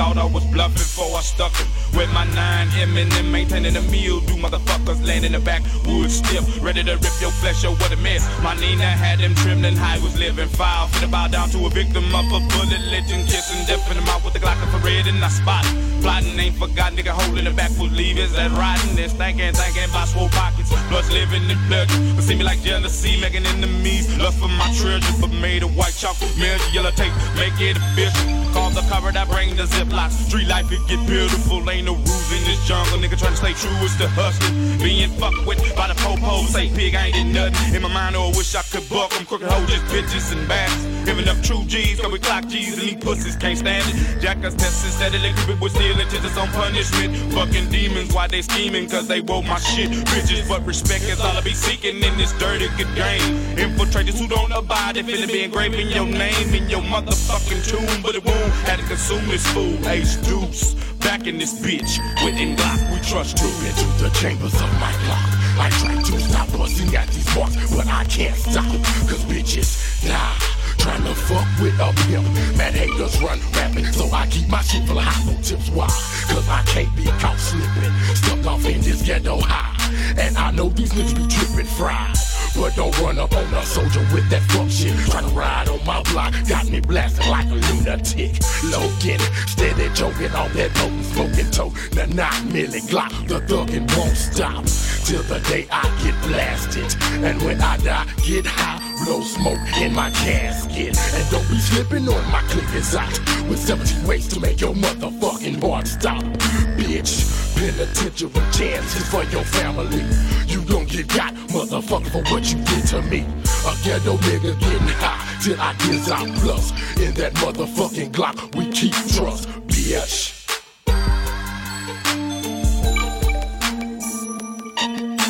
thought I was bluffing before I stuck him. With my nine Eminem maintaining a meal, do motherfuckers land in the back, backwoods stiff, ready to rip your flesh, yo, what a mess. My Nina had him trimmed and high was living foul. Finna bow down to a victim of a bullet, legend kissing death in the mouth with the Glock red and I spot. Plotting ain't forgot, nigga holding the back backwood leavers that riding this thinking, thinking about swole pockets. Plus living in pleasure. But see me like jealousy, making enemies. Lust for my treasure, but made of white chocolate, mirror, yellow tape, make it official. Call the cover that bring the ziplocs. Street life, it get beautiful. Ain't no rules in this jungle. Nigga trying to stay true, it's the hustling. Being fucked with by the popo. Say pig, I ain't did nothing. In my mind, oh, I wish I could buck them. Crooked hoes, just bitches and bastards. Giving up true G's, cause we clock G's and these pussies can't stand it. Jackers testing it with steel intentions on punishment. Fucking demons, why they scheming? Cause they woke my shit. Bitches, but respect is all I be seeking in this dirty good game. Infiltrators who don't abide, if it be engraving your name in your motherfucking tomb, but it won't had to consume this fool. Ace Deuce, back in this bitch. With Glock, we trust too. Into the chambers of my clock. I try to stop busting at these marks, but I can't stop. Cause bitches die. Trying to fuck with a pimp. Mad haters run rapping, so I keep my shit full of hot no tips. Why? Cause I can't be caught slipping. Stuck off in this ghetto high. And I know these niggas be tripping fried. But don't run up on a soldier with that fuck shit. Try to ride on my block, got me blasting like a lunatic. Logan, steady joking on that potent smoking toe. The nine milli Glock, the thuggin' won't stop till the day I get blasted. And when I die, get high, blow smoke in my casket. And don't be slipping on my clip inside with 17 ways to make your motherfucking heart stop, bitch. Penitentiary chances for your family. You gon' get got, motherfucker, for what you did to me. A ghetto nigga getting high till I get out plus. In that motherfucking Glock, we keep trust, bitch.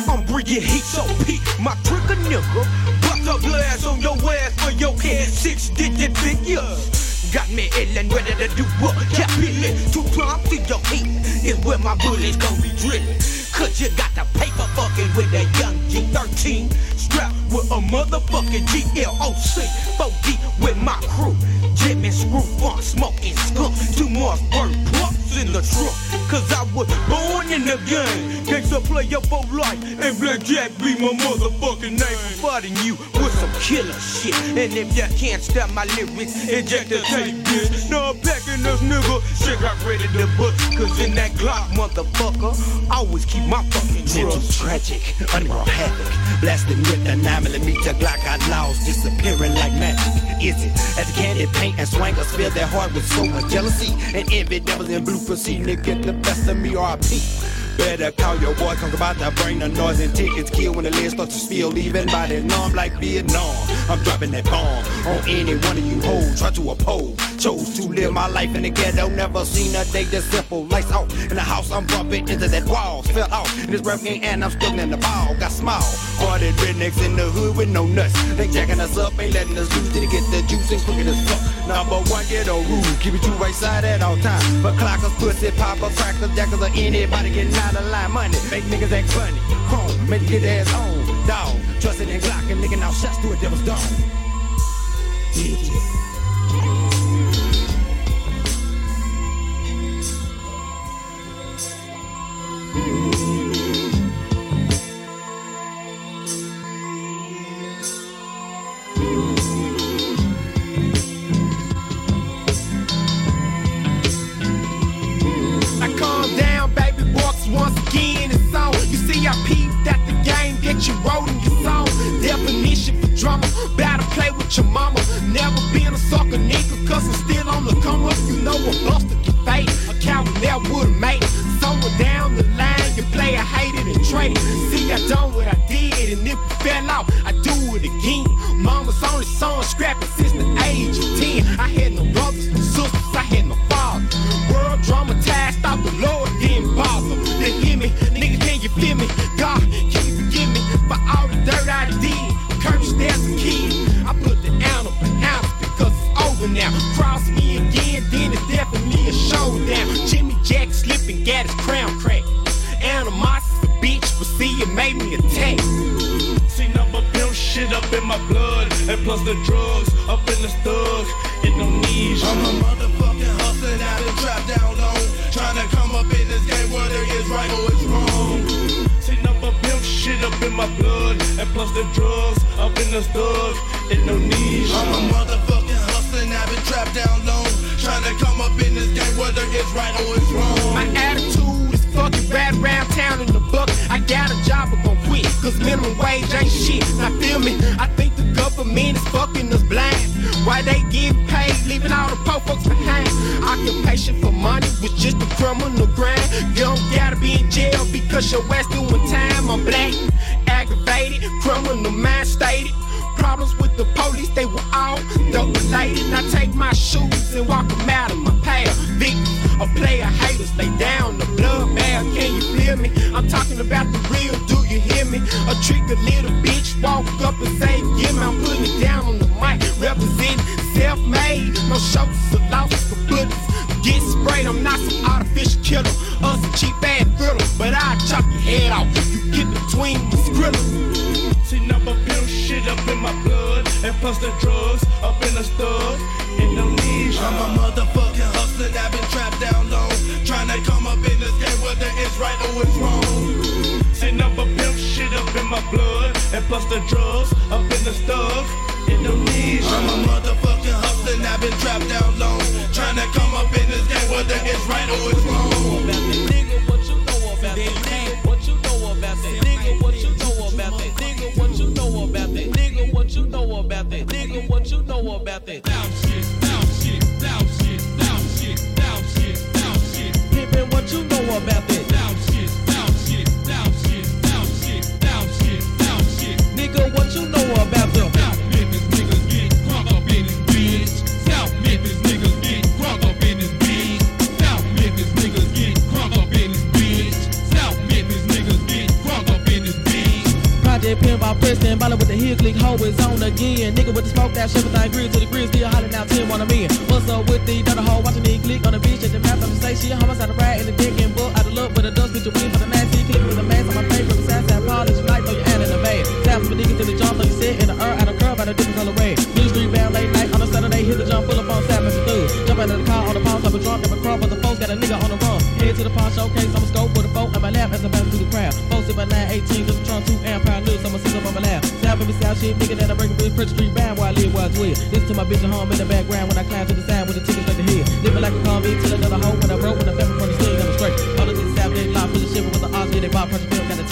I'm bringing heat so peak, my trigger nigga. A glass on your ass for your head, six digit figures. Got me ill and ready to do what? Kept it two times to your heat is where my bullets gon' be drilling. Cause you got pay for fucking with that young G13 Strapped with a motherfucking GLOC 4D with my crew. Jimmy Screw Funk, smoking skunk. Two more bird pups in the trunk. Cause I was born in the game. Gangsta play up for life. And Blackjack be my motherfucking name. Fighting you with some killer shit. And if you can't stop my lyrics Inject the tape bitch. Now I'm packing this nigga. Shit got ready to bust. Cause in that Glock motherfucker I Always keep my fucking Mental trust tragic, underworld havoc. Blasting with a 9 millimeter Glock I lost, disappearing like magic. Is it? As the candy paint and swangers fill their heart with so much jealousy and envy. Devils in blue proceeding to get the best of me, RP. Better call your boy, come about to bring the noise and tickets. Kill when the lid starts to spill, leaving body numb like Vietnam. I'm dropping that bomb on any one of you hoes. Try to oppose. Chose to live my life in the ghetto, never seen a day that's simple. Lights out in the house, I'm bumping into that wall. Fell out in this rap game and I'm stuck in the ball. Got small, hearted rednecks in the hood with no nuts. They jacking us up, ain't letting us loose. Did get the juice and crooked as fuck. Number one ghetto rule, keep it to right side at all times. But clockers, pussy, poppers, crackers, jackers, or anybody getting out of line. Money, make niggas act funny. Chrome, make get ass on. Dog, trusting in Glock and nigga now shots to a devil's dog. I with your mama. Never been a sucker nigga, cause I'm still on the come up. You know a buster get fade, a coward never would've made was just a criminal grind. You don't gotta be in jail because your ass doing time. I'm black, aggravated, criminal mind stated. Problems with the police, they were all dope related. I take my shoes and walk them out of my path. Victims of player haters, lay down the blood bath. Can you feel me? I'm talking about the real, do you hear me? A trick a little click on the beach at the map, I'm say shit, homicide a ride in the dick and bull, out of luck with a dust, bitch, you win for the nasty, click with the mask on my face, from the side side, polish, light, throw your hand in the bag. Tap the nigga to the jump, throw your set in the earth, out of curve, out of different color red. Blue street bound late night on a Saturday, hit the jump, full of phone, sap, and through. Jump out of the car on the top of drunk, never crumb, but the folks got a nigga on the run. Head to the pawn showcase, I'm a scope with a boat on my lap as I pass through the crowd. In my 918, to the trunk, 2 amp, pound news, I'ma sit up on my lap. Me, shit, I break a bitch, Pritchard Street bound while I live, where I dwell. Listen to my bitch at home in the background when I climb to the side with the tickets at the head. Living like a convict till another hoe when I broke, when I fell from the sting, I'm straight. All of this they lie, push the shit with the odds, yeah, they bought, pressure film, gotta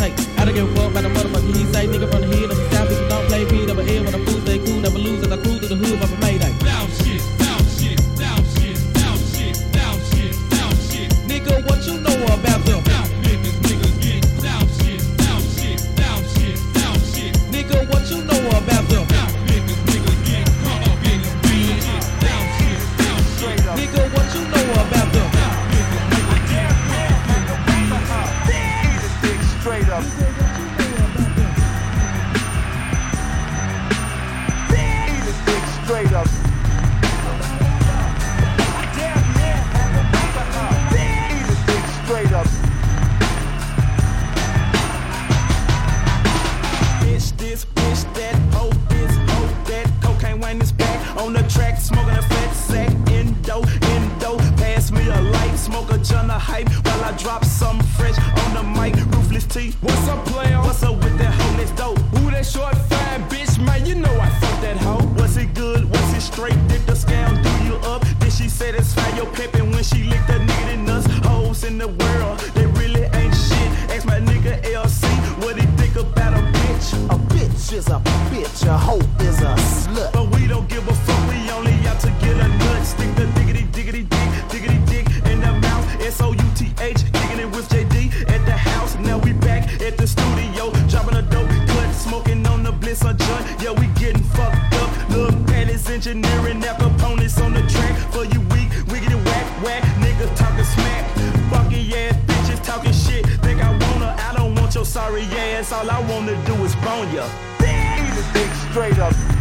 bitch, a is a slut. But we don't give a fuck, we only out to get a nut. Stick the diggity diggity dick, diggity dick in the mouth. S O U T H, digging it with JD at the house. Now we back at the studio, dropping a dope cut, smoking on the bliss on joint. Yeah, we getting fucked up. Lil' Patty's engineering, now components on the track. For you weak, wiggity whack whack, niggas talking smack. Funky ass bitches talking shit. Think I wanna, I don't want your sorry ass. All I wanna do is bone ya. Straight up.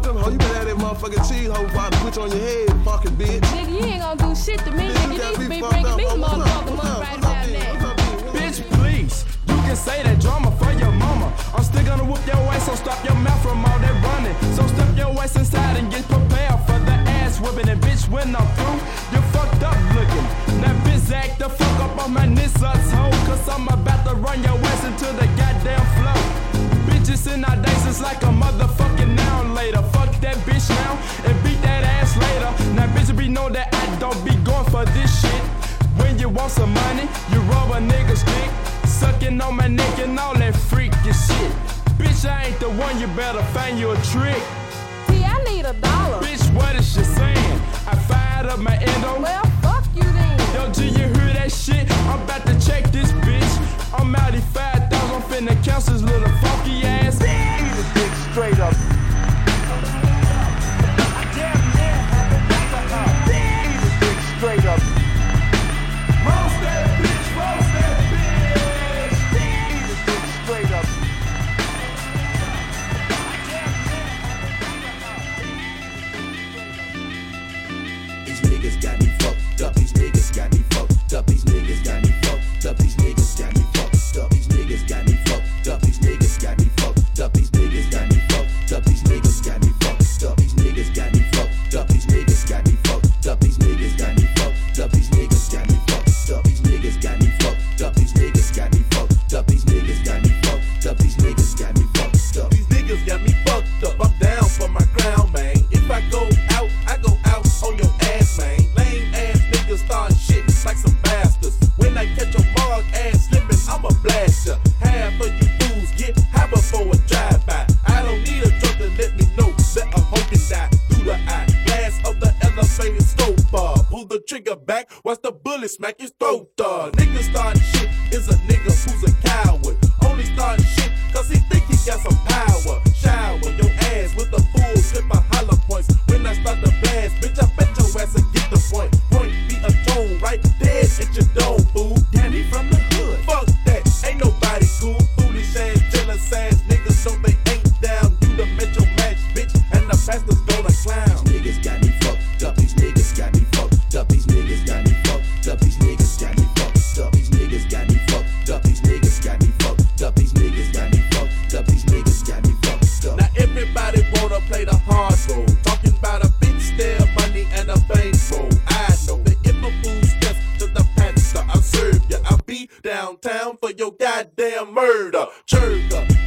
motherfucker. Ho, you been at that motherfucking cheese hoe about to switch on your head, fucking bitch. Nigga, you ain't gonna do shit to me. Nigga, you need to be bringing me the motherfucking money right now. Bitch, please. You can say that drama for your mama. I'm still gonna whoop your ass, so stop your mouth from all that running. So step your ass inside and get prepared for the ass whipping. And bitch, when I'm through, you're fucked up looking. Now, bitch, act the fuck up on my Nissan's hoe. Cause I'm about to run your ass into the goddamn flow. Bitches in our days is like a motherfucker down later. Fuck that bitch now and beat that ass later. Now, bitch, be know that I don't be going for this shit. When you want some money, you rub a nigga's dick. Sucking on my neck and all that freaky shit. Bitch, I ain't the one, you better find you a trick. See, I need a dollar. Bitch, what is she saying? I fired up my endo. Well, fuck you then. Yo, do you hear that shit? I'm about to check this bitch. I'm out of 5,000, I'm finna count this little funky ass. downtown for your goddamn murder. Churga.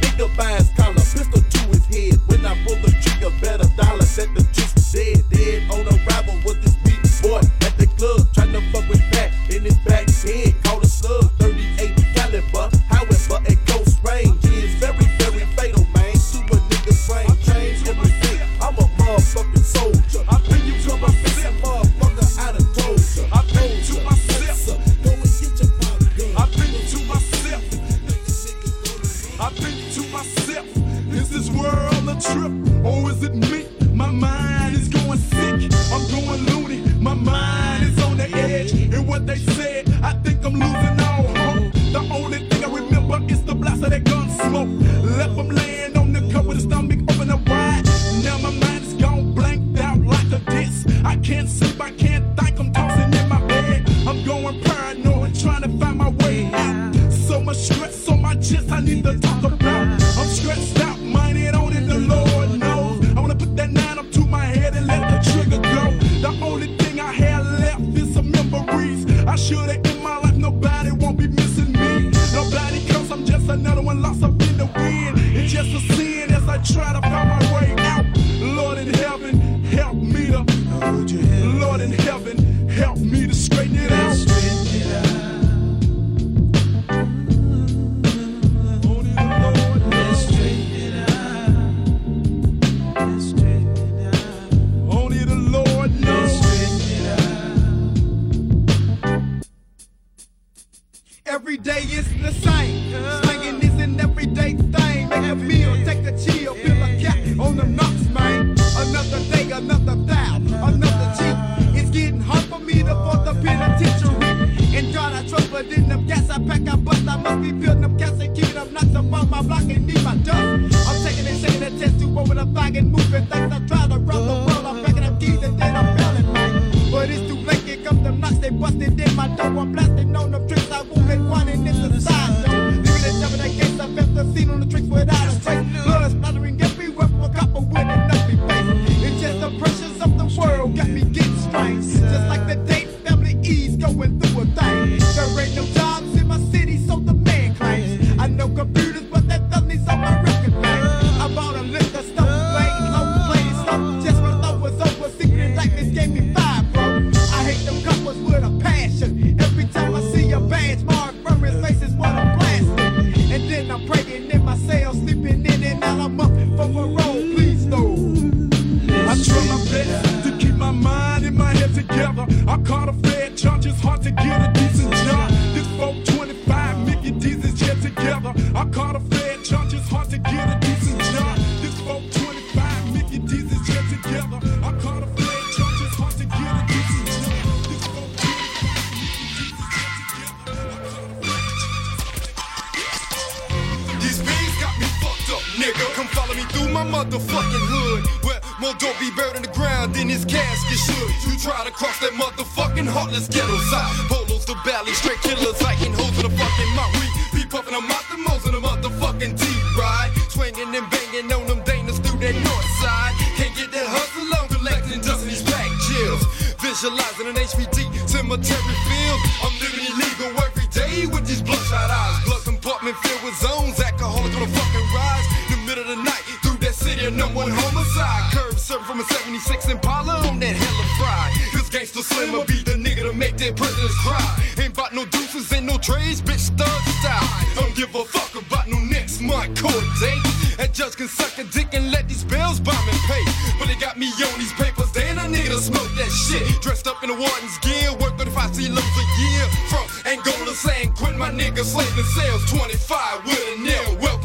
That number one homicide. Curb serving from a 76 Impala on that hella fry. This gangster slimmer be the nigga to make their prisoners cry. Ain't bought no deuces, ain't no trades, bitch thug style. Don't give a fuck about no next month court date. That judge can suck a dick and let these bills bomb and pay. But they got me on these papers, ain't a nigga to smoke that shit. Dressed up in a warden's gear, work 35 kilos a year. From Angola, San Quentin, my nigga slaving sales. 25 with a nail. Welcome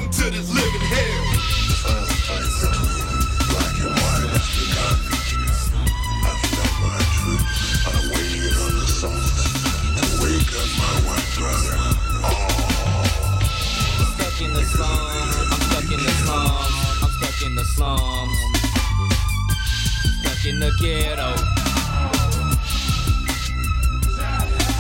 in the ghetto.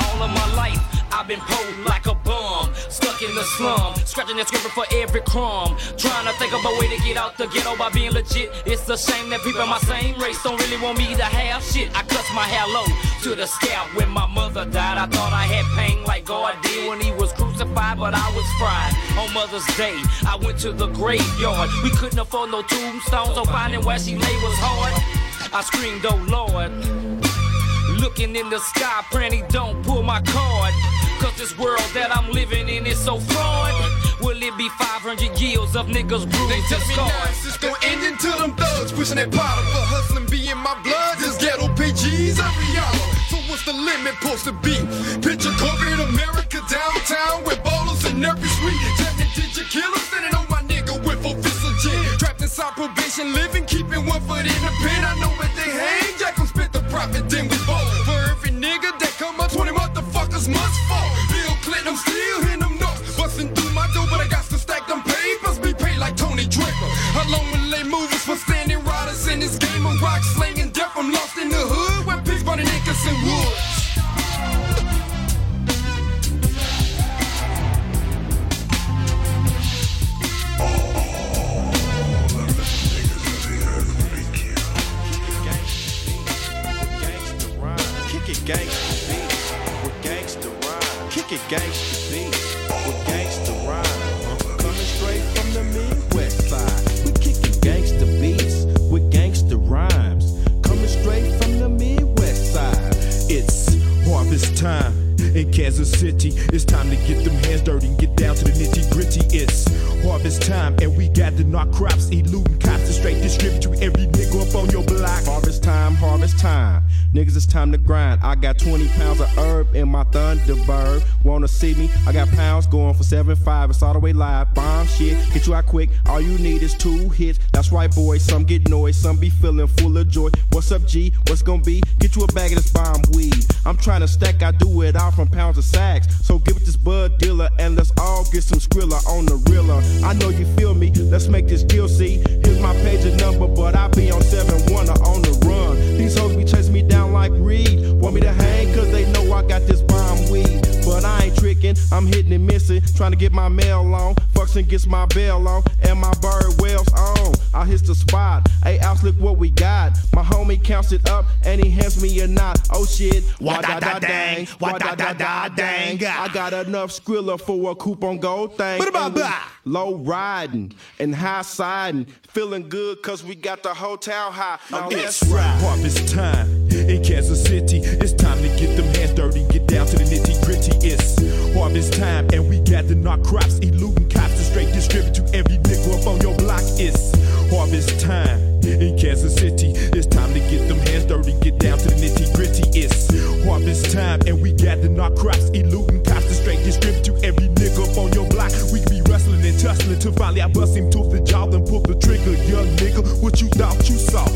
All of my life, I've been pulled like a bum. Stuck in the slum, scratching and scraping for every crumb. Trying to think of a way to get out the ghetto by being legit. It's a shame that people my same race don't really want me to have shit. I cuts my hair low to the scalp when my mother died. I thought I had pain like God did when he was crucified, but I was fried. On Mother's Day, I went to the graveyard. We couldn't afford no tombstones, so finding where she lay was hard. I screamed, oh Lord. Looking in the sky, praying he don't pull my card. Cause this world that I'm living in is so fraud. Will it be 500 years of niggas bruised They tell me now it's just gonna end until them thugs pushing that powder. But hustling be in my blood, this ghetto PGs every hour. So what's the limit supposed to be? Picture corporate America downtown with bowlers in every suite. Jamming digit killers, standing on Inside probation, living, keeping one foot in the pen. I know where they hang, Jack spit the profit, then we bowl. For every nigga that come up, 20 motherfuckers must 7.5. It's all the way live. Bomb shit, get you out quick. All you need is two hits. That's right, boys. Some get noise, some be feeling full of joy. What's up, G? What's gonna be? Get you a bag of this bomb weed. I'm trying to stack, I do it all from pounds of sacks. So give it this bud dealer and let's all get some skrilla on the reeler. I know you feel me. Let's make this deal, see. Here's my page number, but I be on 7-1 or on the run. These hoes be chasing me down like Reed. Want me to hang cause they know I got this tricking. I'm hitting and missing, trying to get my mail on. Fucking gets my bell on, and my bird wells on. I hit the spot. Hey, Ops, look what we got. My homie counts it up, and he hands me a knot. Oh shit, why da da dang, why da da da dang. I got enough skrilla for a coupon gold thing. And we Low riding and high siding, feeling good cause we got the hotel high. Oh, now It's harvest time in Kansas City. It's time to get them hands dirty, get down to the nitty gritty. It's harvest time, and we gathering our crops, eluding cops to straight distribute to every nigga up on your block. It's harvest time in Kansas City. It's time to get them hands dirty, get down to the nitty gritty. It's harvest time, and we gathering our crops, eluding cops to straight distribute to every nigga up on your block. We be wrestling and tussling till finally I bust him tooth and jaw, then pull the trigger, young nigga. What you thought you saw?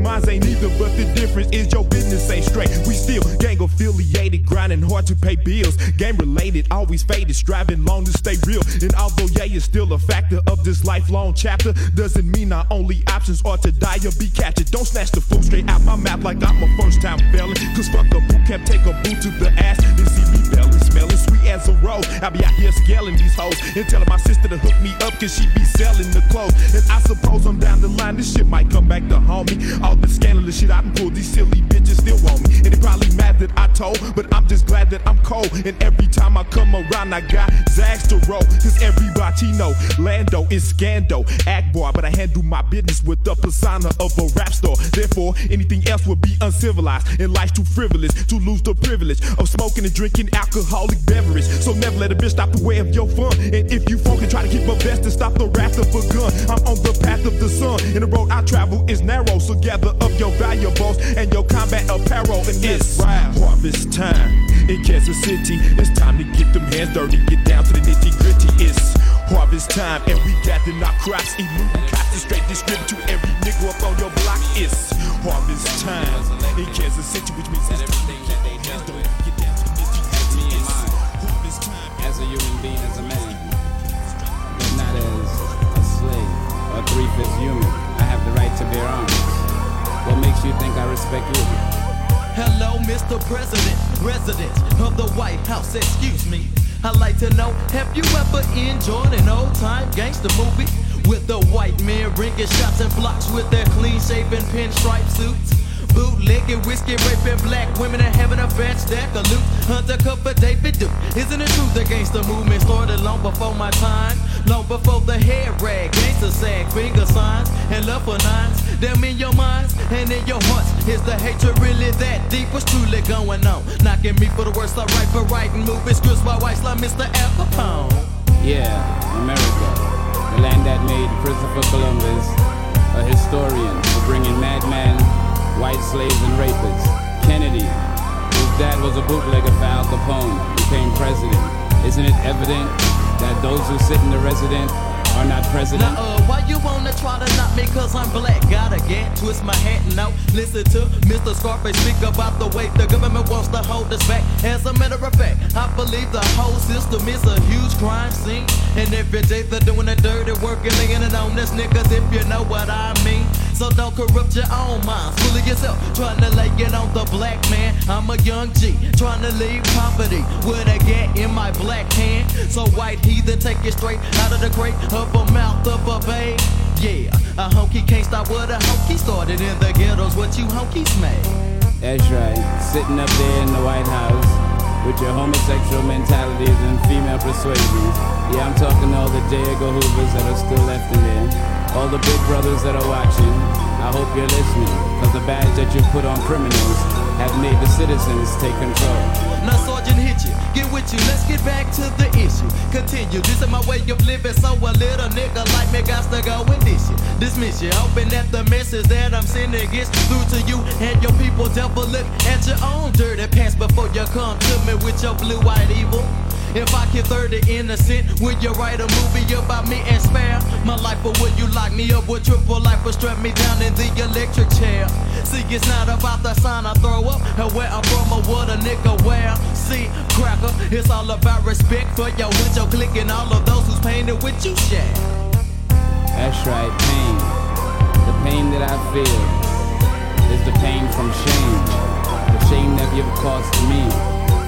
And mine ain't either, but the difference is your business ain't straight. We still gang affiliated, grinding hard to pay bills. Game related, always faded, striving long to stay real. And although yeah, it's still a factor of this lifelong chapter, doesn't mean our only options are to die or be captured. Don't snatch the food straight out my mouth like I'm a first time felon. Cause fuck a boot camp, take a boot to the ass, see me as a rose. I be out here scaling these hoes and telling my sister to hook me up cause she be selling the clothes. And I suppose I'm down the line, this shit might come back to haunt me. All the scandalous shit I done pulled, these silly bitches still want me. And they probably mad that I told, but I'm just glad that I'm cold. And every time I come around, I got Zags to roll. Cause everybody know Lando is scando, act boy, but I handle my business with the persona of a rap star. Therefore, anything else would be uncivilized and life's too frivolous to lose the privilege of smoking and drinking alcoholic beverage. So never let a bitch stop the way of your fun. And if you funk and try to keep a vest and stop the wrath of a gun, I'm on the path of the sun. And the road I travel is narrow, so gather up your valuables and your combat apparel. And it's right. harvest time in Kansas City. It's time to get them hands dirty, get down to the nitty gritty. It's harvest time, and we gather our crops, eluding cops to straight distribute to every nigga up on your block. It's harvest time in Kansas City, which means it's President, resident of the White House. Excuse me. I'd like to know, have you ever enjoyed an old-time gangster movie with the white men ringing shots and blocks with their clean-shaven pinstripe suits? Bootlegging, whiskey, raping black women and having a fat stack of loot. Undercover David Duke. Isn't it true the gangster movement started long before my time? Long before the head rag, gangster sag, finger signs, and love for nines. Them in your minds and in your hearts. Is the hatred really that deep? What's truly going on? Knocking me for the worst, I write for writing movies. Scripts by whites like Mr. Al Capone. Yeah, America, the land that made Christopher Columbus a historian for bringing madmen, white slaves, and rapists. Kennedy, whose dad was a bootlegger for Al Capone, became president. Isn't it evident that those who sit in the resident are not president? Uh, why you wanna try to knock me cause I'm black? Gotta get, twist my hat and out. Listen to Mr. Scarface speak about the way the government wants to hold us back. As a matter of fact, I believe the whole system is a huge crime scene. And every day they're doing the dirty work and laying it on us niggas if you know what I mean. So don't corrupt your own minds. Fully yourself, trying to lay it on the black man. I'm a young G, trying to leave poverty with a gat in my black hand. So white heathen, take it straight out of the crate of a mouth of a babe. Yeah, a honky can't stop what a honky started in the ghettos. What you honkies made? That's right, sitting up there in the White House with your homosexual mentalities and female persuasions. Yeah, I'm talking to all the. Edgar Hoovers that are still left in there. All the big brothers that are watching. I hope you're listening, cause the badge that you put on criminals have made the citizens take control. Now, Sergeant, hit you. Get with you. Let's get back to the issue. Continue. This is my way of living, so a little nigga like me got to go and dish you. Dismiss you. Hoping that the message that I'm sending gets through to you and your people. Devil, look at your own dirty pants before you come to me with your blue-eyed evil. If I can thirty innocent, would you write a movie about me and spare my life? Or would you lock me up with triple life or strap me down in the electric chair? See, it's not about the sign I throw up and where I'm from or what a nigga wear. See, cracker, it's all about respect for your window click and all of those who's painted with you shit. That's right, pain. The pain that I feel is the pain from shame. The shame that you've caused me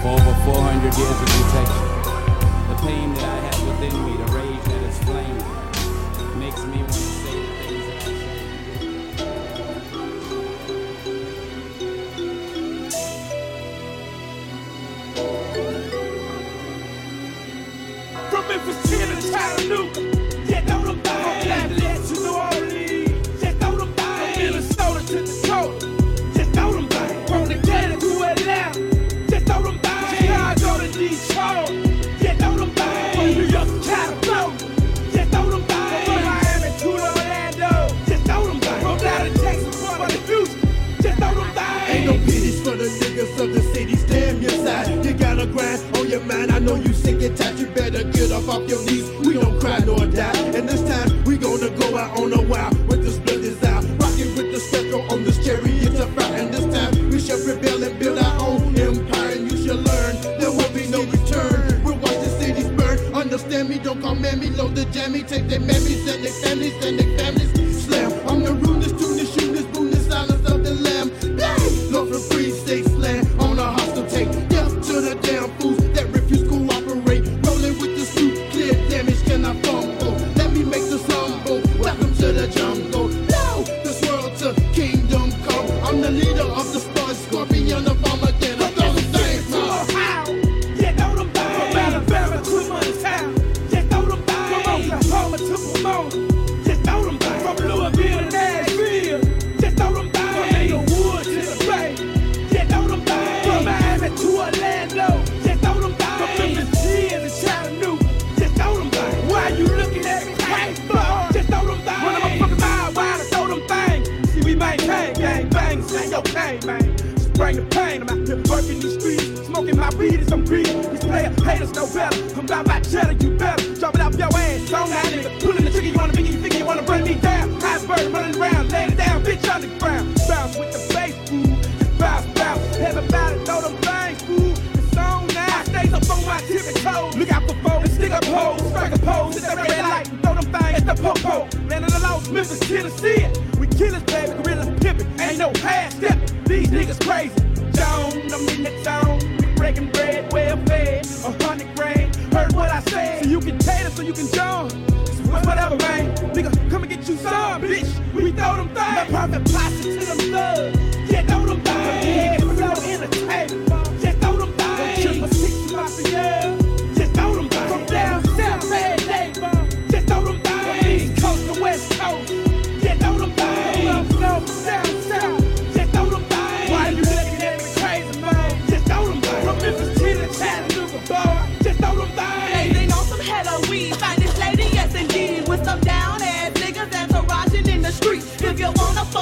for over 400 years of detection pain that I have within me, the rage that is flaming, makes me want to say the things that I From Memphis, to Chattanooga. know you sick and tired, you better get up off your knees. We don't cry nor die. And this time we gonna go out on a wild with the split is out. Rocking with the spectrum on this chariot of fire. And this time we shall rebel and build our own empire. And you shall learn there will be no return. We'll watch the cities burn. Understand me, don't call mammy, load the jammy, take their mammies and their families and their families. Slam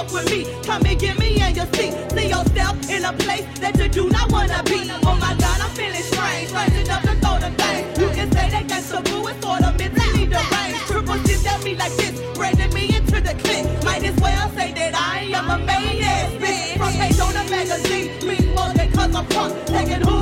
fuck with me. Come and get me in your seat. See yourself in a place that you do not wanna be. Oh my god, I'm feeling strange. Rising up to throw the thing. You can say that that's taboo, it's sort of mentally deranged. Triple G's at me like this, bringing me into the clique. Might as well say that I am a main ass bitch. front page on a magazine, mean more than cause I'm punk. Taking who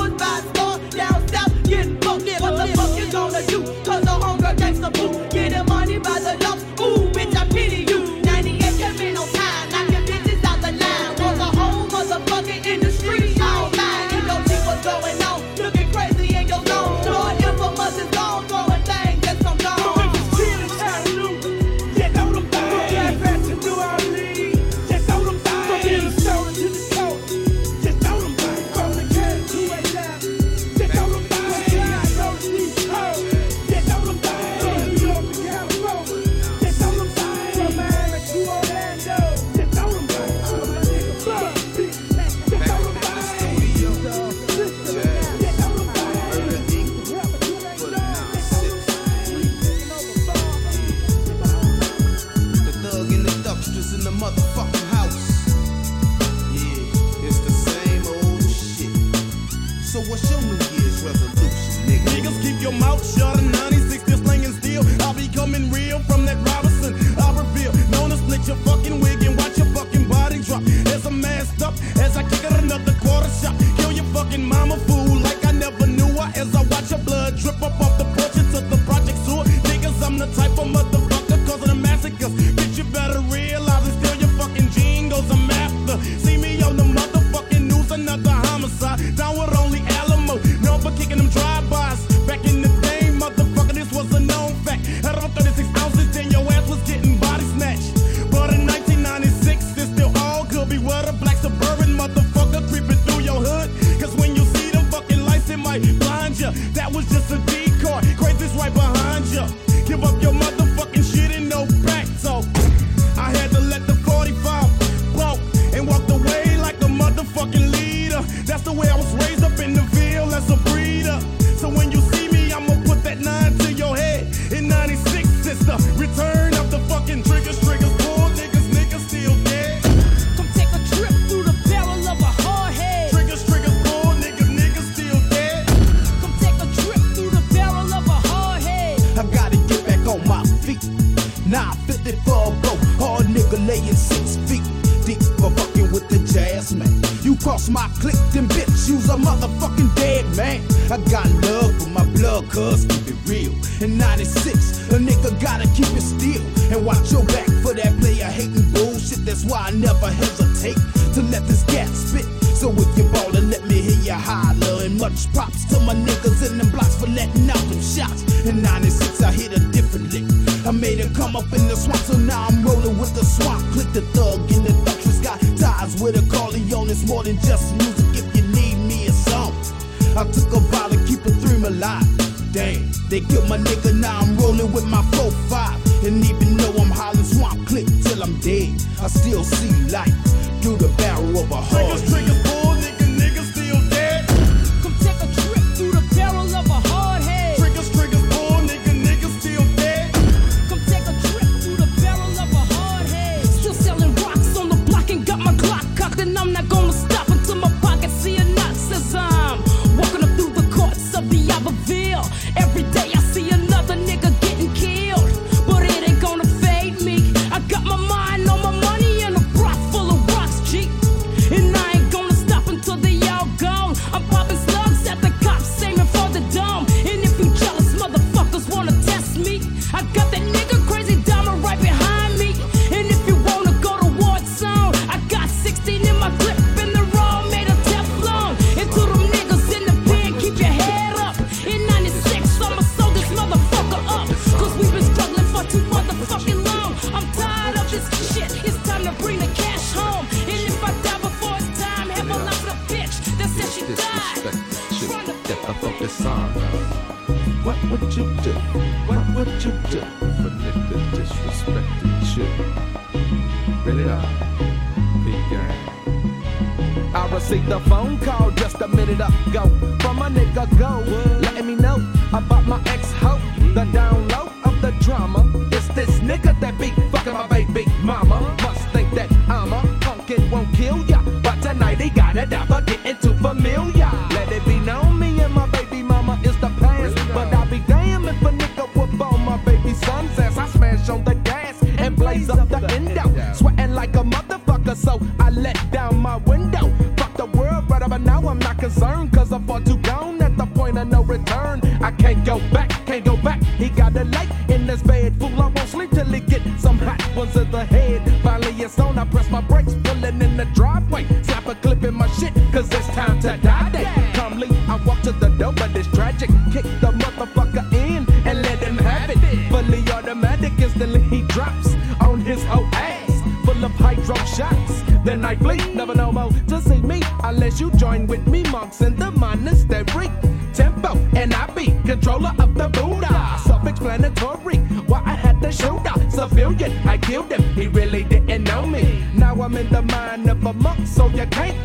to the door, but it's tragic. Kick the motherfucker in and let him have it. Fully automatic, instantly he drops on his whole ass. Full of hydro shots. Then I flee, never no more to see me unless you join with me, monks in the monastery. Tempo and I be controller of the Buddha. Self-explanatory. Why I had to shoot a civilian. I killed him. He really didn't know me. Now I'm in the mind of a monk, so you can't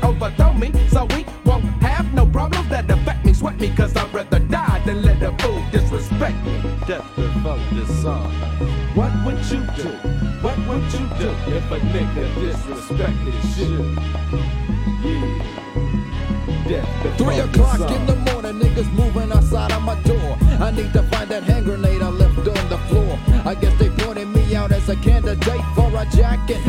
this song. What would you do? What would you do if a nigga disrespected you? Yeah. Three o'clock in the morning, niggas moving outside of my door. I need to find that hand grenade I left on the floor. I guess they pointed me out as a candidate for a jacket.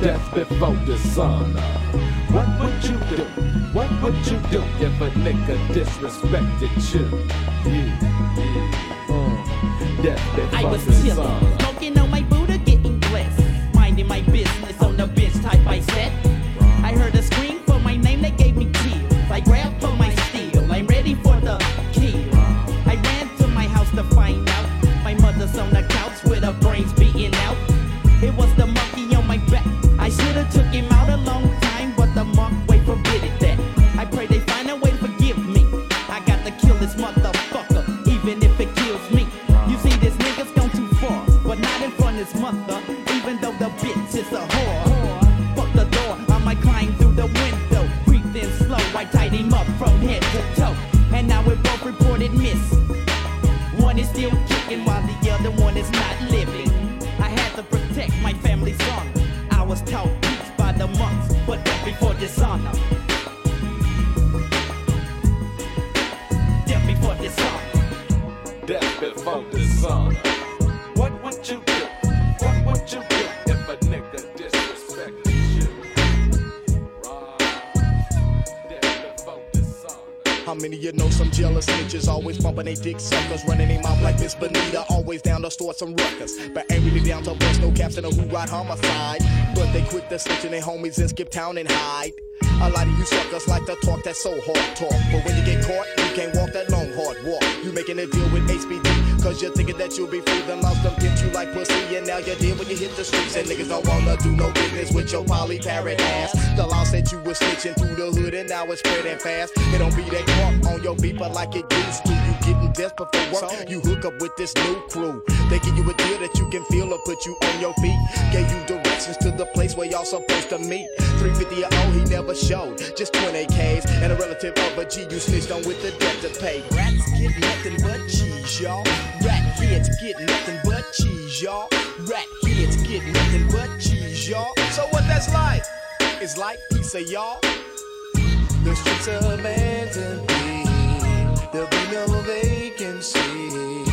death before dishonor. What would you do? What would you do if a nigga disrespected you? Yeah, yeah, uh, death before I was chillin', smoking on my Buddha, getting blessed, minding my business on the bitch type I set. I heard a scream. Some jealous bitches always bumping they dick suckers, running their mouth like Miss Bonita, always down to store some ruckus, but ain't really down to bust no caps in a who ride homicide. But they quit the snitching their homies and skip town and hide. A lot of you suckers like to talk that so hard talk, but when you get caught, can't walk that long hard walk. You making a deal with HBD, cause you're thinking that you'll be free. Them them get you like pussy, and now you're dead when you hit the streets. And niggas don't wanna do no business with your poly parrot ass. The law said you was snitching through the hood, and now it's spreading fast. It don't be that caught on your beeper like it desperate for work, you hook up with this new crew. They give you a deal that you can feel or put you on your feet. Gave you directions to the place where y'all supposed to meet. 350 a O, he never showed. Just 20 Ks and a relative of a G you snitched on with the debt to pay. Rats get nothing but cheese, y'all. Rat heads get nothing but cheese, y'all. Rat heads get nothing but cheese, y'all. So what that's like? It's like of y'all. The streets are abandoned. There'll be no vacancy.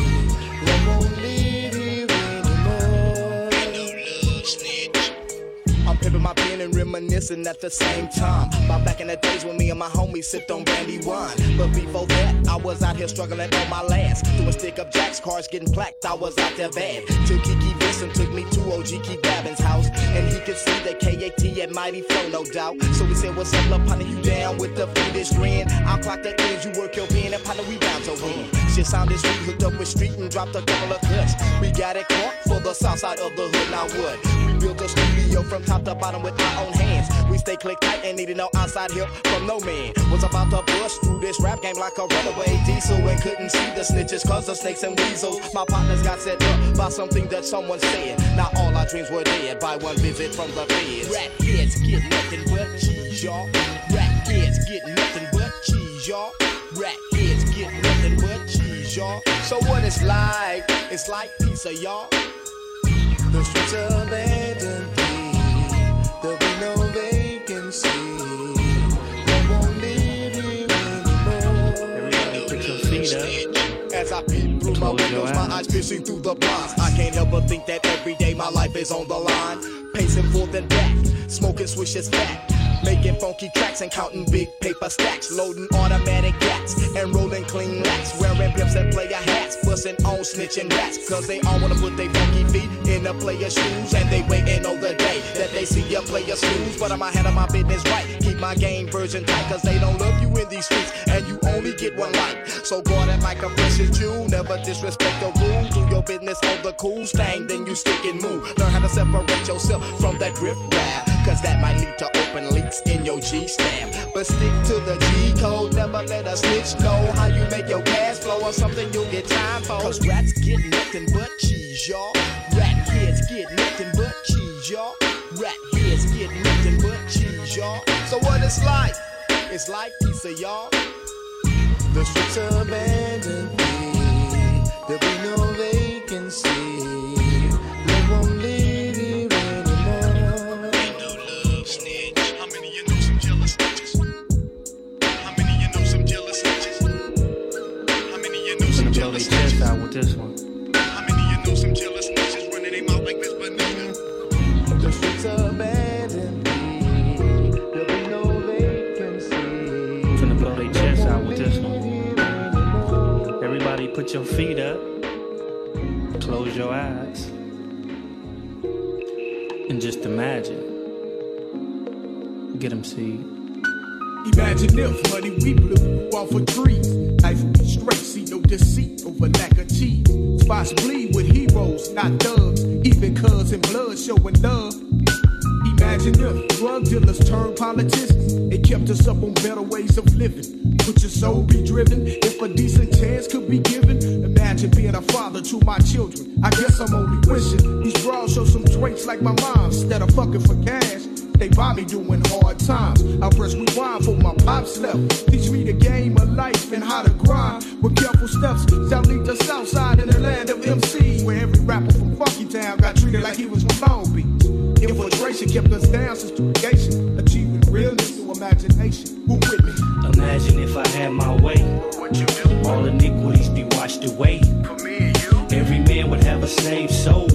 My pen and reminiscing at the same time. About back in the days when me and my homies sipped on brandy wine. But before that, I was out here struggling on my last. Doing stick up jacks, cars getting placked. I was out there bad. Till Kiki Vincent took me to OG Keith Babin's house. And he could see the KAT at Mighty Flow, no doubt. So we said, What's up, love, partner? You down with the foolish grin? I'll clock the ends, you work your pen, and partner, we bound to win. Shit sounded sweet, hooked up with street and dropped a couple of cuts. We got it caught for the south side of the hood, now what? We built a studio from top to bottom with our own hands. We stay click tight and needed no outside help from no man. Was about to bust through this rap game like a runaway diesel and couldn't see the snitches cause the snakes and weasels. My partners got set up by something that someone said. Now all our dreams were dead by one visit from the feds. Rat heads get nothing but cheese, y'all. Rat heads get nothing but cheese, y'all. Y'all. So what it's like? It's like pizza, y'all. The streets are abandoned. There'll be no vacancy. They won't live here anymore. Put your feet up. As I peep through my windows, my eyes piercing through the blinds. I can't help but think that every day my life is on the line. Pacing forth and back, smoking swishes fat. Making funky tracks and counting big paper stacks. Loading automatic gats and rolling clean lats. Wearing pimps and player hats. Busting on snitching rats. Cause they all wanna put their funky feet in a player's shoes. And they waiting all the day that they see a player snooze. But I'ma handle my business right. Keep my game version tight. Cause they don't love you in these streets. And you only get one life. So guard it like a precious jewel. Never disrespect the rules. Do your business on the cool thing. Then you stick and move. Learn how to separate yourself from that drift rap. Cause that might lead to open leaks in your G stamp. But stick to the G code, never let a snitch know how you make your cash flow or something you'll get time for. Cause rats get nothing but cheese, y'all. Rat kids get nothing but cheese, y'all. Rat heads get nothing but cheese, y'all. So what it's like? It's like pizza, y'all. The streets abandoned. There'll be no feet up. Close your eyes. And just imagine. Get them seed. Imagine if money we blew off of trees. Life be straight, see no deceit over lack of cheese. Spots bleed with heroes, not thugs. Even cuz and blood showing love. Imagine if drug dealers turned politicians. It kept us up on better ways of living. Would your soul be driven if a decent chance could be given? Imagine being a father to my children. I guess I'm only wishing these bras show some traits like my mom's. Instead of fucking for cash, they buy me doing hard times. I press rewind for my pops left. Teach me the game of life and how to grind. With careful steps, shall lead the south side in the land of MCs. Where every rapper from Funky Town got treated like he was from Long Beach. Infiltration kept us down since segregation. Achieving realness through imagination. Who with me? Imagine if I had my way. All iniquities be washed away. For me and you. Every man would have a saved soul.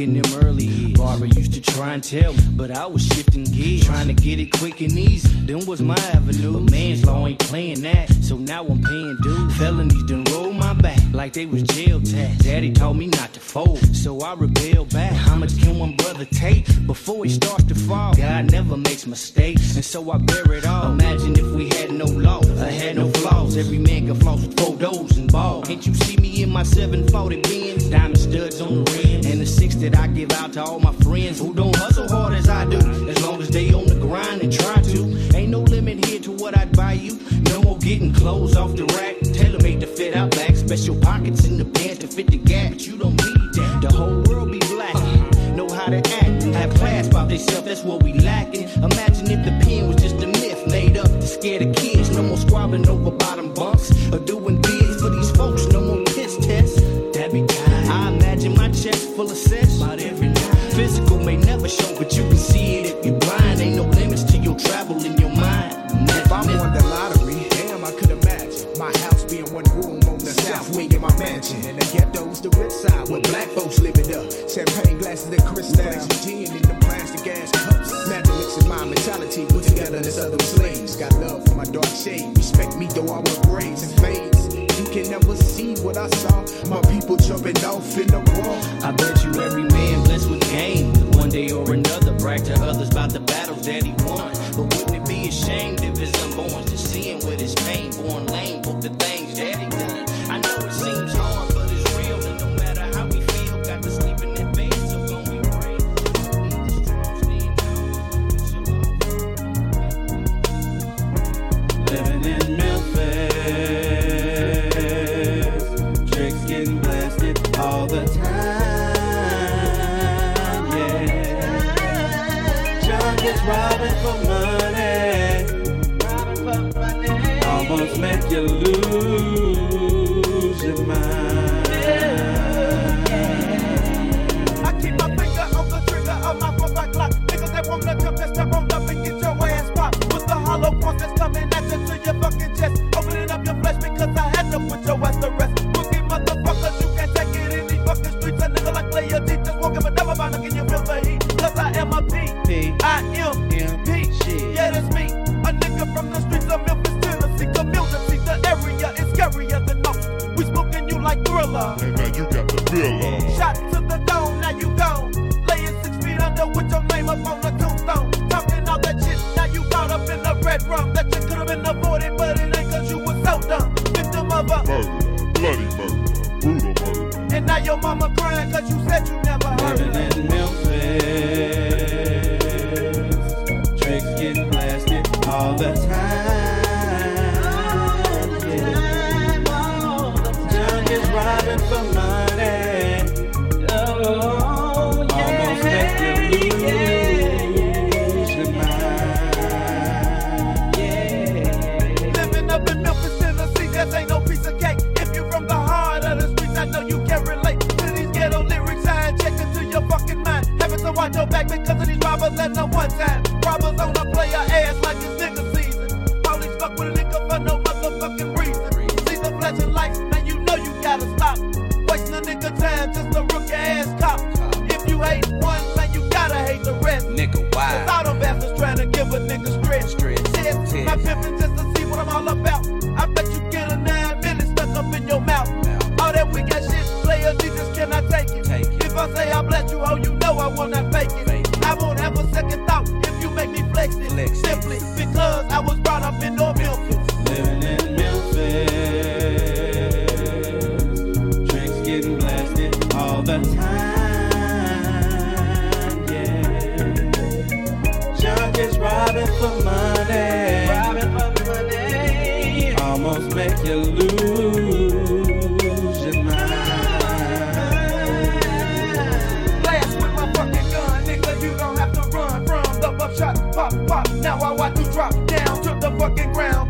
In them early years. Barbara used to try and tell me, but I was shifting gears, trying to get it quick and easy. Then was my avenue. But man's law ain't playing that, so now I'm paying dues. Felonies done roll my back like they was jail tax. Daddy told me not to fold, so I rebel back. How much can one brother take before he starts to fall? God never makes mistakes, and so I bear it all. Imagine if we had no law, I had no flaws. Every man can floss with photos and balls. Can't you see me in my 740 Benz? Diamond studs on the rims, and the six that I give out to all my friends who don't hustle hard as I do. As long as they on the grind and try to. Ain't no limit here to what I'd buy you. Getting clothes off the rack. Tailor made to fit out back. Special pockets in the pants to fit the gap. But you don't need that. The whole world be black. Know how to act. Have class about themselves. That's what we lacking. Imagine if the pen was just a myth made up to scare the kids. No more squabbling over bottom bunks or doing bids for these folks. No more piss tests. That be kind. I imagine my chest full of sex. Physical may never show, but you the south wing of my mansion. And the ghetto's the red side where black folks living up. Champagne glasses and crystals, gin in the plastic ass cups. Magic mixing my mentality put together of other slaves. Got love for my dark shade, respect me though I wear braids and fades. You can never see what I saw. My people jumping off in the wall. I bet you every man blessed with game. One day or another, brag to others about the battles that he won. But wouldn't it be a shame if his unborn to see him with his pain born lame for the things make you lose your mind. I keep my finger on the trigger of my four clock. Niggas that wanna jump that step on up and get your ass popped. With the hollow points that's coming at you to your fucking chest. Opening up your flesh because I all the time. Yeah. John gets robbing for money. Oh, Almost make you lose your mind. Living up in Memphis, Tennessee, just ain't no piece of cake. If you from the heart of the streets, I know you can relate to these ghetto lyrics. I inject into your fucking mind. Having to watch your back because of these robbers at no one time. Robbers on a player ass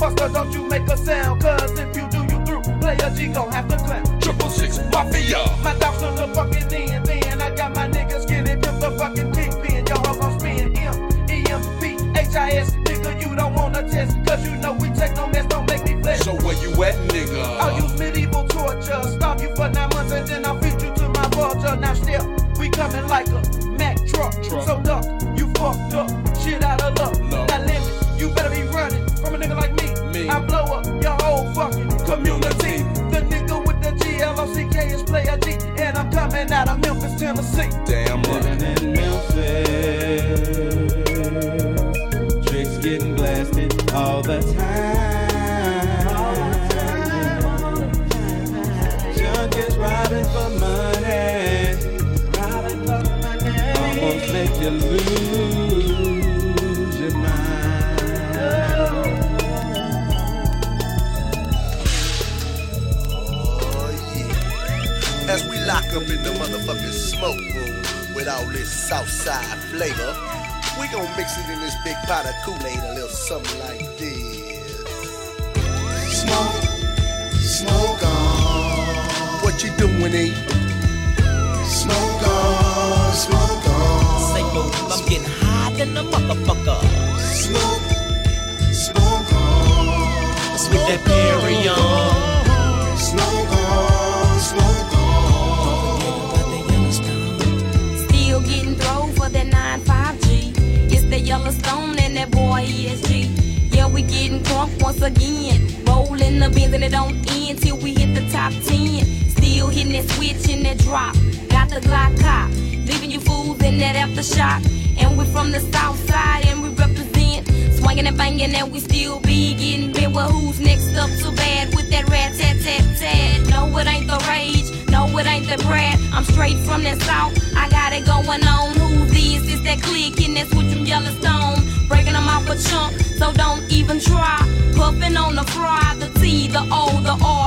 Buster, don't you make a sound. Cause if you do, you through. Player G gon' have to clap. Triple six mafia. My dogs on the fucking end, then I got my niggas getting pimp the fucking kingpin. Yo, I'm gon' spin M, E, M, P, H, I, S. Nigga, you don't wanna test. Cause you know we take no mess, don't make me flex. So where you at, nigga? I'll use medieval torture. Stop you for nine months and then I'll feed you to my vulture. Now step, we coming like a Mack truck. So duck, you fucked up. Shit out of luck. That limit, you better be running from a nigga like me. I blow up your whole fucking community. The nigga with the G-L-O-C-K is player G. And I'm coming out of Memphis, Tennessee. Damn Living in Memphis. Tricks getting blasted all the time. Junkies robbing for money. Almost make you lose lock up in the motherfucking smoke room with all this Southside flavor, we gon' mix it in this big pot of Kool-Aid, a little something like this. Smoke, smoke on. What you doing, E? Smoke on, smoke on. Say, boo, I'm getting high than a motherfucker. Smoke, smoke on. With that Perry on. Yellowstone and that boy ESG. Yeah, we getting drunk once again. Rolling the bins and it don't end till we hit the top 10. Still hitting that switch and that drop. Got the Glock cop. Leaving you fools in that aftershock. And we're from the south side and we represent. Swinging and banging and we still be getting bit. Well, who's next up so bad with that rat tat tat tat? No, it ain't the rage. It ain't the brat. I'm straight from the south. I got it going on. Who this? It's that click and that's with from Yellowstone. Breaking them off a chunk, so don't even try. Puffing on the fry, the T, the O, the R,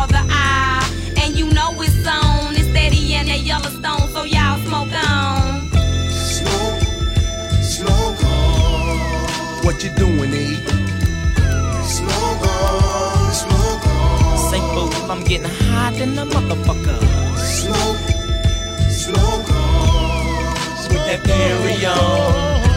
I'm getting high than a motherfucker. Smoke, smoke on. With that Perry on.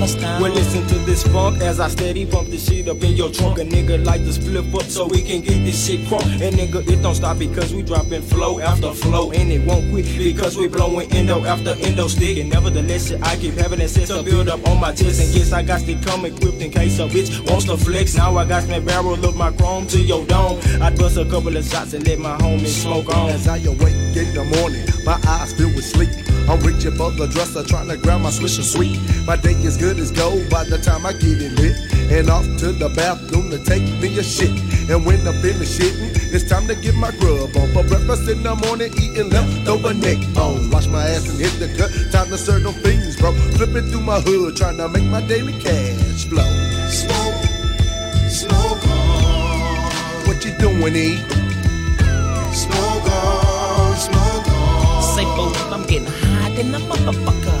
Yellowstone. Well, listen to this funk as I steady bump this shit up in your trunk. A nigga like to split up so we can get this shit crunk. And nigga, it don't stop because we dropping flow after flow. And it won't quit because we blowing endo after endo stick. And nevertheless, shit, I keep having that sense to build up on my chest. And guess I got to come equipped in case a bitch wants to flex. Now I got to barrel of my chrome to your dome. I bust a couple of shots and let my homies smoke on. As I awake in the morning, my eyes filled with sleep. I'm reaching for the dresser, trying to grab my swisher sweet. My day is good as gold by the time I get it lit. And off to the bathroom to take me a shit. And when I finish shitting, it's time to get my grub on. For breakfast in the morning, eating leftover neck bones. Wash my ass and hit the cut. Time to serve them fiends, bro. Flipping through my hood, trying to make my daily cash flow. Smoke, smoke on. What you doing, E? Smoke on, smoke on. Say, I'm getting high than a motherfucker.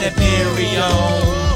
That Perry on.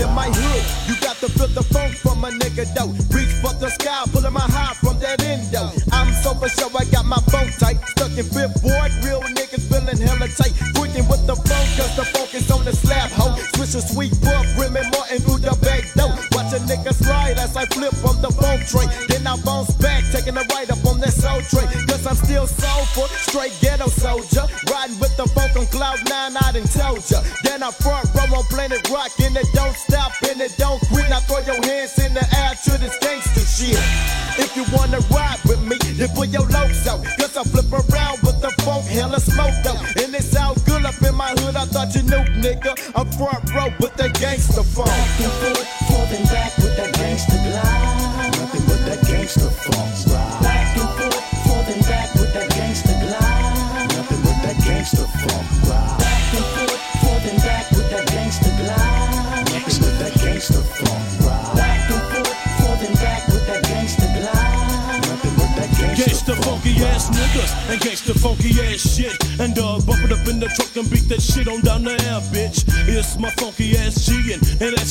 In my hood. You got to feel the funk from a nigga though. Reach for the sky, pulling my high from that endo. I'm so for sure I got my phone tight. Stuck in fifth board, real niggas feeling hella tight. Quicking with the funk, cause the is on the slab hoe. Switch a sweet buff, Remy Martin through the back door. Watch a nigga slide as I flip from the phone tray. Then I bounce back, taking a right up on that soul tray. Cause I'm still soulful, straight ghetto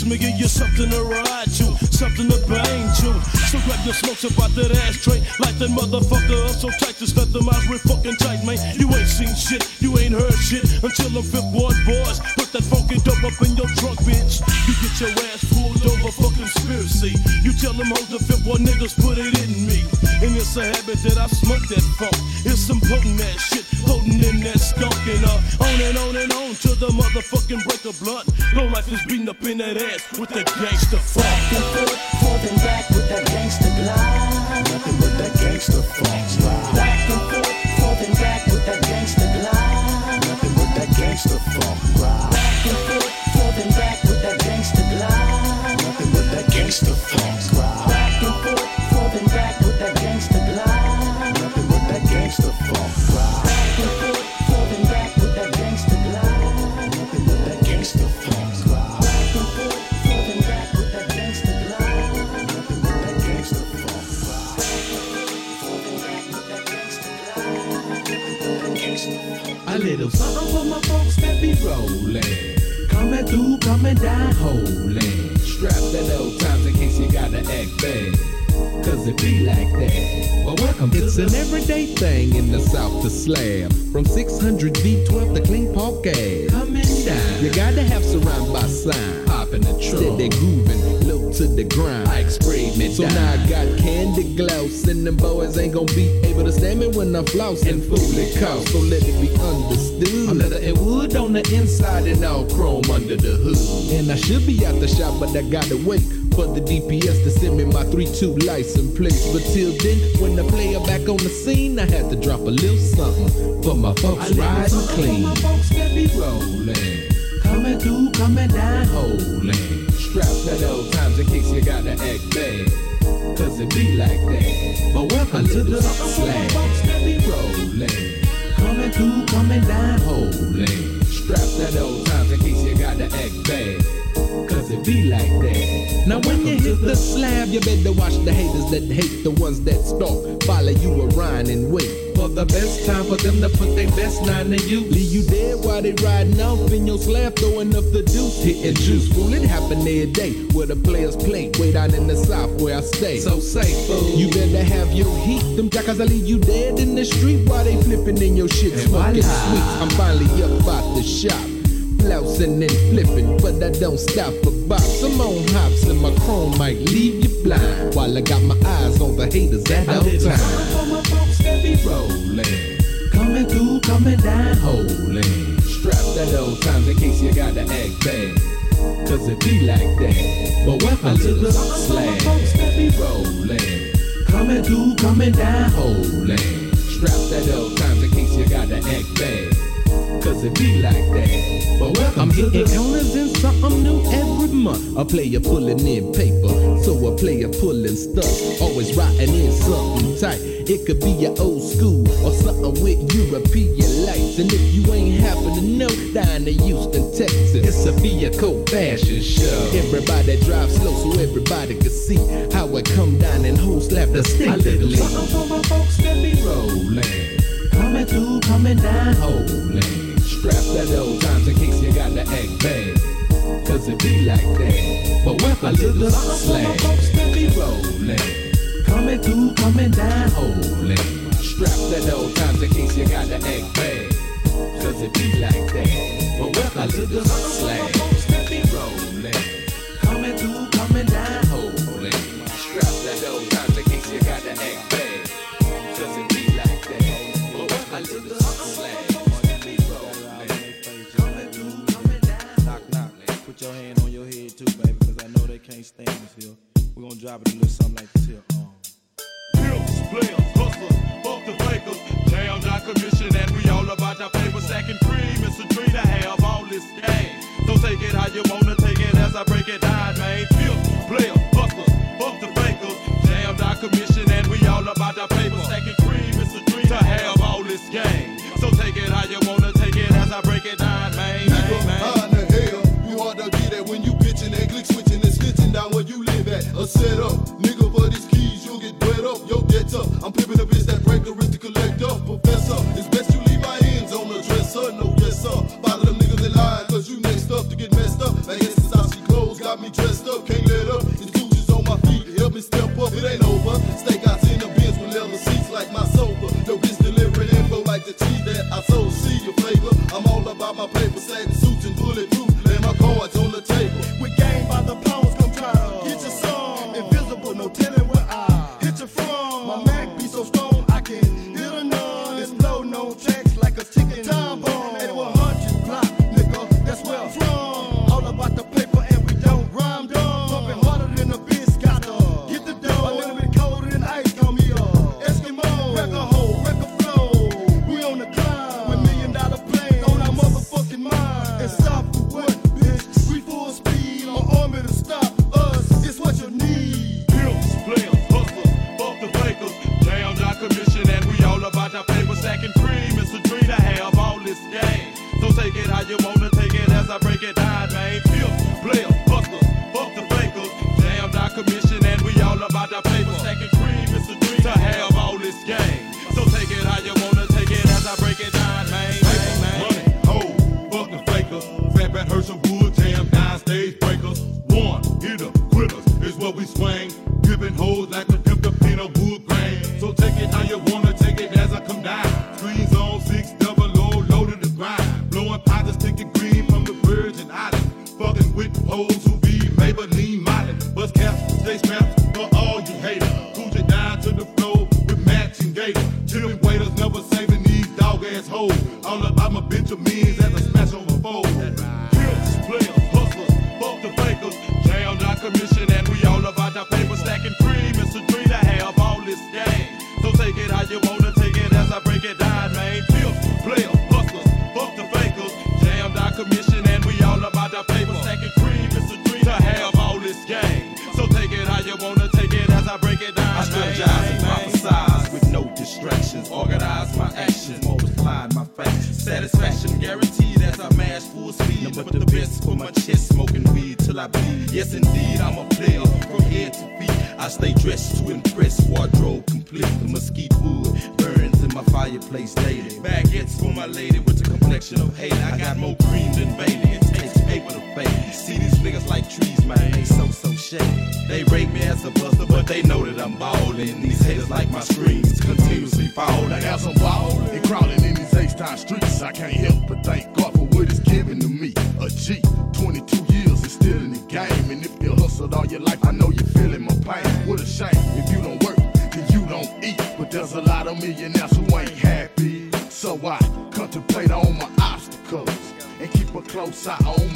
me give you something to ride to, something to bang to. So grab your smokes about that that ass with the gangster floss. And fool it cost. So let it be understood. I'm leather and wood on the inside and all chrome under the hood. And I should be out the shop, but I gotta wait for the DPS to send me my 3-2 license plate. But till then, when the player back on the scene, I had to drop a little something for my folks riding clean. My folks that be rolling, coming through, coming down, holding. Strap that old times in case you gotta act bad. Cause it be like that. But welcome to the slab. Be rolling, coming through, coming down. Strap that old in case you gotta. Cause it be like that. Now when you hit the slab, you better watch the haters that hate the ones that stalk. Follow you around and wait. The best time for them to put their best nine to you. Leave you dead while they riding off in your slab, throwing up the deuce, hitting juice. Fool, it happen every day where the players play. Way down in the south where I stay. So say, fool. You better have your heat. Them jackers will leave you dead in the street while they flipping in your shit, smoking sweets. I'm finally up out the shop flousing and flipping, but I don't stop for bops. I'm on hops and my chrome might leave you blind while I got my eyes on the haters at all times. For my folks that be rolling, coming through, coming down, holding. Strap that old times in case you gotta act bad. Cause it be like that. But welcome to the slab. folks that be rolling, coming through, coming down, holding. Strap that old times in case you gotta act bad cause it be like that. But welcome I'm to hitting counters and something new every month. A player pulling in paper, so a player pulling stuff. Always writing in something tight. It could be your old school or something with European lights. And if you ain't happen to know, down to Houston, Texas, it's a vehicle fashion show. Everybody drive slow so everybody can see how it come down and whole slap the distinctively. Something for my folks that be rolling. Coming through, coming down, holding. Strap that old times in case you gotta act bad. Cause it be like that. But to the slab. folks that be rolling. Coming through, coming down, holding. Strap that old times in case you gotta act bad. Cause it be like that. But welcome to the slab. can't stand this here. We're gonna drop it a little something like this here. Um. Pimps, players, hustlers, fuck the fakers. Jam not commission, and we all about that paper. Second cream, it's a dream to have all this game. So take it how you wanna take it as I break it down. Giving hoes like a tempted of a wood grain. So take it how you want. I be. Yes, indeed, I'm a player from head to feet. I stay dressed to impress, wardrobe complete. The mesquite wood burns in my fireplace daily. Baguettes for my lady with the complexion of hate. I got more cream than Bailey. It takes paper to fade. See these niggas like trees, man. They so, so shady. They rate me as a buster, but they know that I'm ballin'. These haters like my screams continuously fall. I got some ball and crawlin' in these H-town streets. I can't help but think millionaires who ain't happy. So I contemplate on my obstacles and keep a close eye on